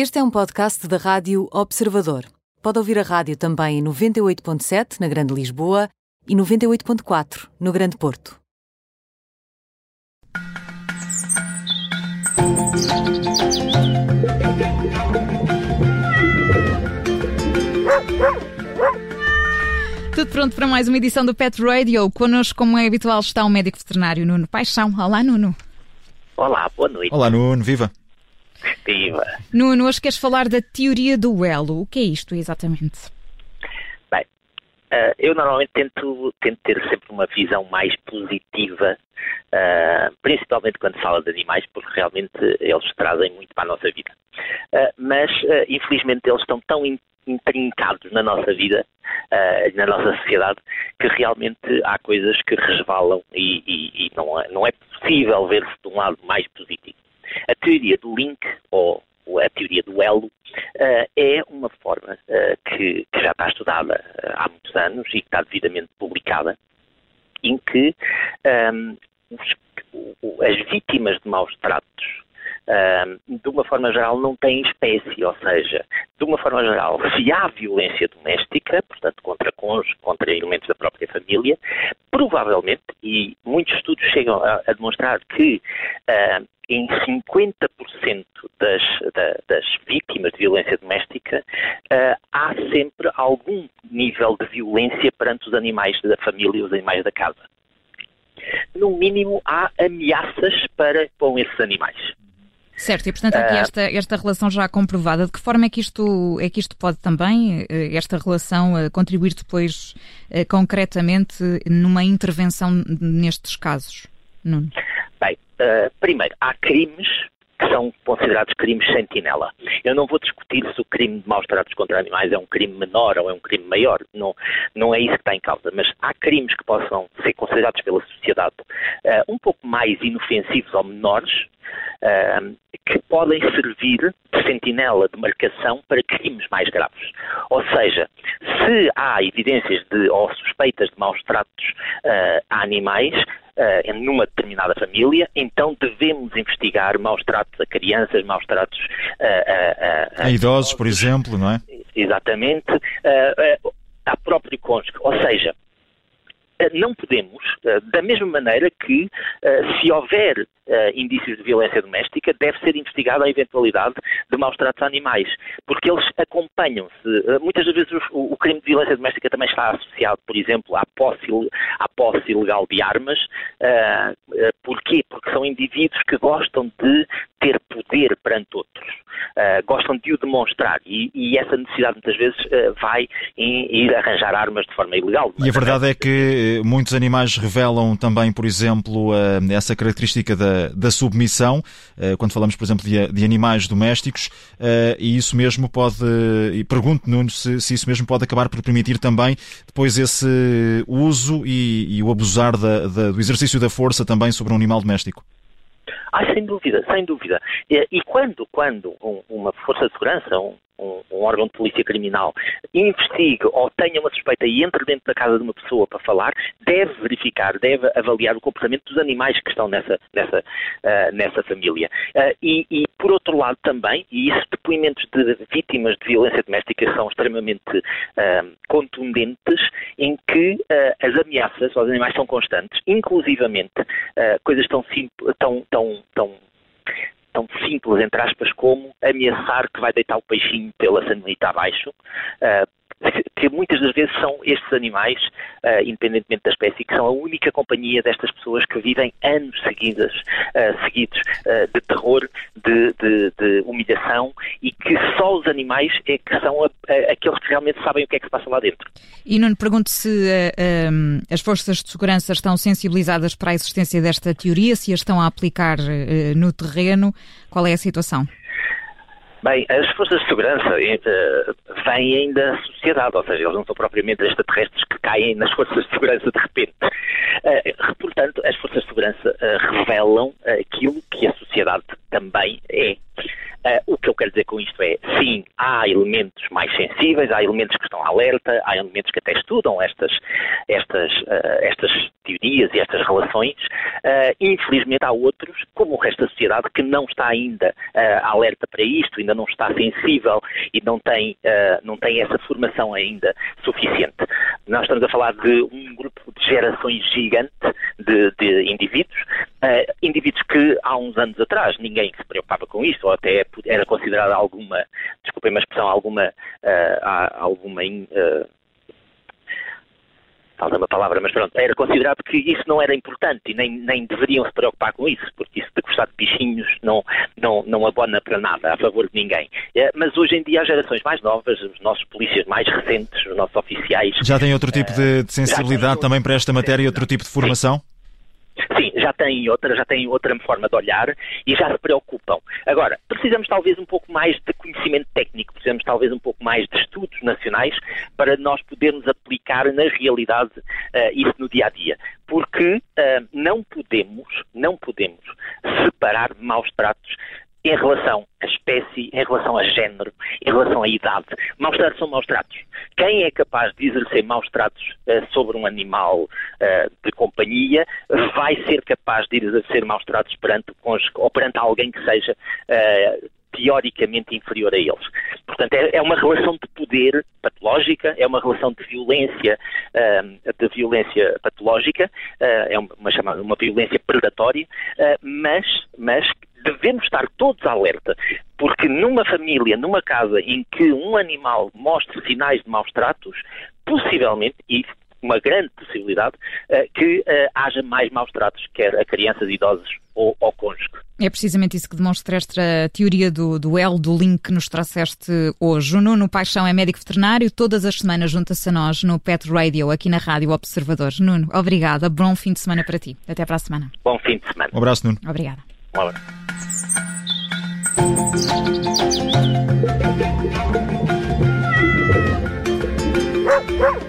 Este é um podcast da Rádio Observador. Pode ouvir a rádio também em 98.7 na Grande Lisboa e 98.4 no Grande Porto. Tudo pronto para mais uma edição do Pet Radio. Connosco, como é habitual, está o médico veterinário Nuno Paixão. Olá, Nuno. Olá, boa noite. Olá, Nuno, viva. Viva. Nuno, hoje queres falar da teoria do elo. O que é isto exatamente? Bem, uh, eu normalmente tento, tento ter sempre uma visão mais positiva, uh, principalmente quando se fala de animais, porque realmente eles trazem muito para a nossa vida. Uh, mas, infelizmente, eles estão tão intrincados na nossa vida, na nossa sociedade, que realmente há coisas que resvalam e, e, e não, é, não é possível ver-se de um lado mais positivo. A teoria do link, ou a teoria do elo, uh, é uma forma uh, que, já está estudada há muitos anos e que está devidamente publicada, em que um, os, as vítimas de maus tratos de uma forma geral, não têm espécie, ou seja, de uma forma geral, se há violência doméstica, portanto, contra cônjuge, contra elementos da própria família, provavelmente, e muitos estudos chegam a, a demonstrar que uh, em 50% das, da, das, vítimas de violência doméstica uh, há sempre algum nível de violência perante os animais da família e os animais da casa. No mínimo, há ameaças para com esses animais. Certo, e portanto há aqui ah. esta, esta relação já comprovada. De que forma é que isto, é que isto pode também, eh, esta relação, eh, contribuir depois eh, concretamente numa intervenção nestes casos? Nuno? Bem, primeiro, há crimes que são considerados crimes sentinela. Eu não vou discutir se o crime de maus tratos contra animais é um crime menor ou é um crime maior, não, não é isso que está em causa, mas há crimes que possam ser considerados pela sociedade uh, um pouco mais inofensivos ou menores, uh, que podem servir de sentinela de marcação para crimes mais graves. Ou seja, se há evidências de, ou suspeitas de maus tratos uh, a animais, uh, numa determinada família, então devemos investigar maus tratos a crianças, maus tratos a, a, a idosos, por exemplo, não é? Exatamente, uh, a próprio cônjuge. Ou seja, não podemos, da mesma maneira que se houver indícios de violência doméstica, deve ser investigada a eventualidade de maus tratos a animais, porque eles acompanham-se. Muitas das vezes o, crime de violência doméstica também está associado, por exemplo, à posse, à posse ilegal de armas. Porquê? Porque são indivíduos que gostam de poder perante outros, gostam de o demonstrar e, e, essa necessidade muitas vezes vai em ir arranjar armas de forma ilegal. E a verdade é que muitos animais revelam também, por exemplo, essa característica da da, submissão, eh, quando falamos, por exemplo, de, de animais domésticos, eh, e isso mesmo pode, e pergunto, Nuno, se, se, isso mesmo pode acabar por permitir também depois esse uso e, e o abusar da, da, do exercício da força também sobre um animal doméstico. Ah, sem dúvida, sem dúvida. E, e quando, quando um, uma força de segurança, um, um, um, órgão de polícia criminal investigue ou tenha uma suspeita e entre dentro da casa de uma pessoa para falar, deve verificar, deve avaliar o comportamento dos animais que estão nessa, nessa, uh, nessa família. Uh, e, e, por outro lado também, e esses depoimentos de vítimas de violência doméstica são extremamente uh, contundentes, em que as ameaças aos animais são constantes, inclusivamente coisas tão, simples, tão, tão, tão tão simples, entre aspas, como ameaçar que vai deitar o peixinho pela sanita abaixo, uh, que muitas das vezes são estes animais, uh, independentemente da espécie, que são a única companhia destas pessoas que vivem anos seguidas, uh, seguidos de terror, de, de, de, humilhação e que só os animais é que são a, a, aqueles que realmente sabem o que é que se passa lá dentro. E não pergunto se um, as forças de segurança estão sensibilizadas para a existência desta teoria, se a estão a aplicar no terreno, qual é a situação? Bem, as forças de segurança uh, vêm ainda da sociedade, ou seja, eles não são propriamente extraterrestres que caem nas forças de segurança de repente. Uh, portanto, as forças de segurança uh, revelam aquilo que a sociedade também é. Uh, o que eu quero dizer com isto é, sim, há elementos mais sensíveis, há elementos que estão alerta, há elementos que até estudam estas, estas, uh, estas teorias e estas relações. Uh, infelizmente há outros, como o resto da sociedade, que não está ainda alerta para isto, ainda não está sensível e não tem, não tem essa formação ainda suficiente. Nós estamos a falar de um grupo de gerações gigante de, de indivíduos, indivíduos que há uns anos atrás ninguém se preocupava com isto, ou até era considerada alguma, desculpem a expressão, alguma, uh, alguma uh, falta uma palavra, mas pronto, era considerado que isso não era importante e nem, nem deveriam se preocupar com isso, porque isso de gostar de bichinhos não, não, não abona para nada, a favor de ninguém. Mas hoje em dia as gerações mais novas, os nossos polícias mais recentes, os nossos oficiais... Já têm outro tipo de, de sensibilidade também para esta matéria, outro tipo de formação? Já têm outra, já têm outra forma de olhar e já se preocupam. Agora, precisamos talvez um pouco mais de conhecimento técnico, precisamos talvez um pouco mais de estudos nacionais para nós podermos aplicar na realidade uh, isso no dia a dia. Porque uh, não podemos, não podemos separar maus tratos em relação à espécie, em relação a género, em relação à idade. Maus tratos são maus tratos. Quem é capaz de exercer maus tratos uh, sobre um animal uh, de companhia vai ser capaz de exercer maus tratos perante ou perante alguém que seja uh, teoricamente inferior a eles. Portanto, é, é, uma relação de poder patológica, é uma relação de violência, de violência patológica, é uma, chamada, uma violência predatória, mas, mas devemos estar todos alerta, porque numa família, numa casa em que um animal mostre sinais de maus tratos, possivelmente, e uma grande possibilidade, uh, que uh, haja mais maus tratos, quer a crianças, idosos ou ao cônjuge. É precisamente isso que demonstra esta teoria do, do L, do link que nos trouxeste hoje. O Nuno Paixão é médico veterinário, todas as semanas junta-se a nós no Pet Radio, aqui na Rádio Observador. Nuno, obrigada, bom fim de semana para ti. Até para a semana. Bom fim de semana. Um abraço, Nuno. Obrigada. Um abraço. Woo!